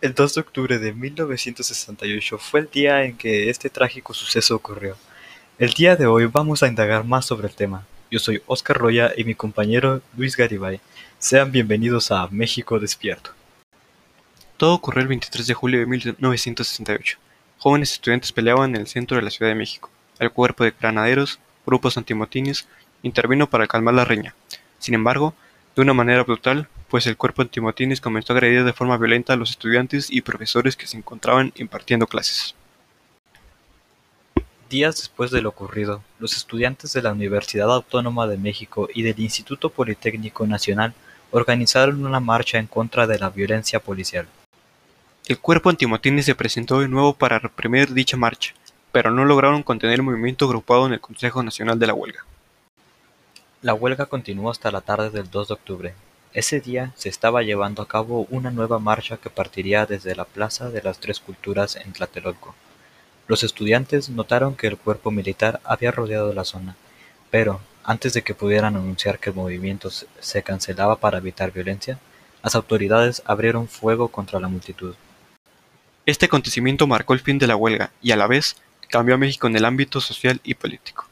El 2 de octubre de 1968 fue el día en que este trágico suceso ocurrió. El día de hoy vamos a indagar más sobre el tema. Yo soy Oscar Roya y mi compañero Luis Garibay. Sean bienvenidos a México Despierto. Todo ocurrió el 23 de julio de 1968. Jóvenes estudiantes peleaban en el centro de la Ciudad de México. El cuerpo de granaderos, grupos antimotines, intervino para calmar la riña. Sin embargo, de una manera brutal, pues el cuerpo antimotines comenzó a agredir de forma violenta a los estudiantes y profesores que se encontraban impartiendo clases. Días después de lo ocurrido, los estudiantes de la Universidad Autónoma de México y del Instituto Politécnico Nacional organizaron una marcha en contra de la violencia policial. El cuerpo antimotines se presentó de nuevo para reprimir dicha marcha, pero no lograron contener el movimiento agrupado en el Consejo Nacional de la Huelga. La huelga continuó hasta la tarde del 2 de octubre, ese día se estaba llevando a cabo una nueva marcha que partiría desde la Plaza de las Tres Culturas en Tlatelolco. Los estudiantes notaron que el cuerpo militar había rodeado la zona, pero, antes de que pudieran anunciar que el movimiento se cancelaba para evitar violencia, las autoridades abrieron fuego contra la multitud. Este acontecimiento marcó el fin de la huelga y a la vez cambió a México en el ámbito social y político.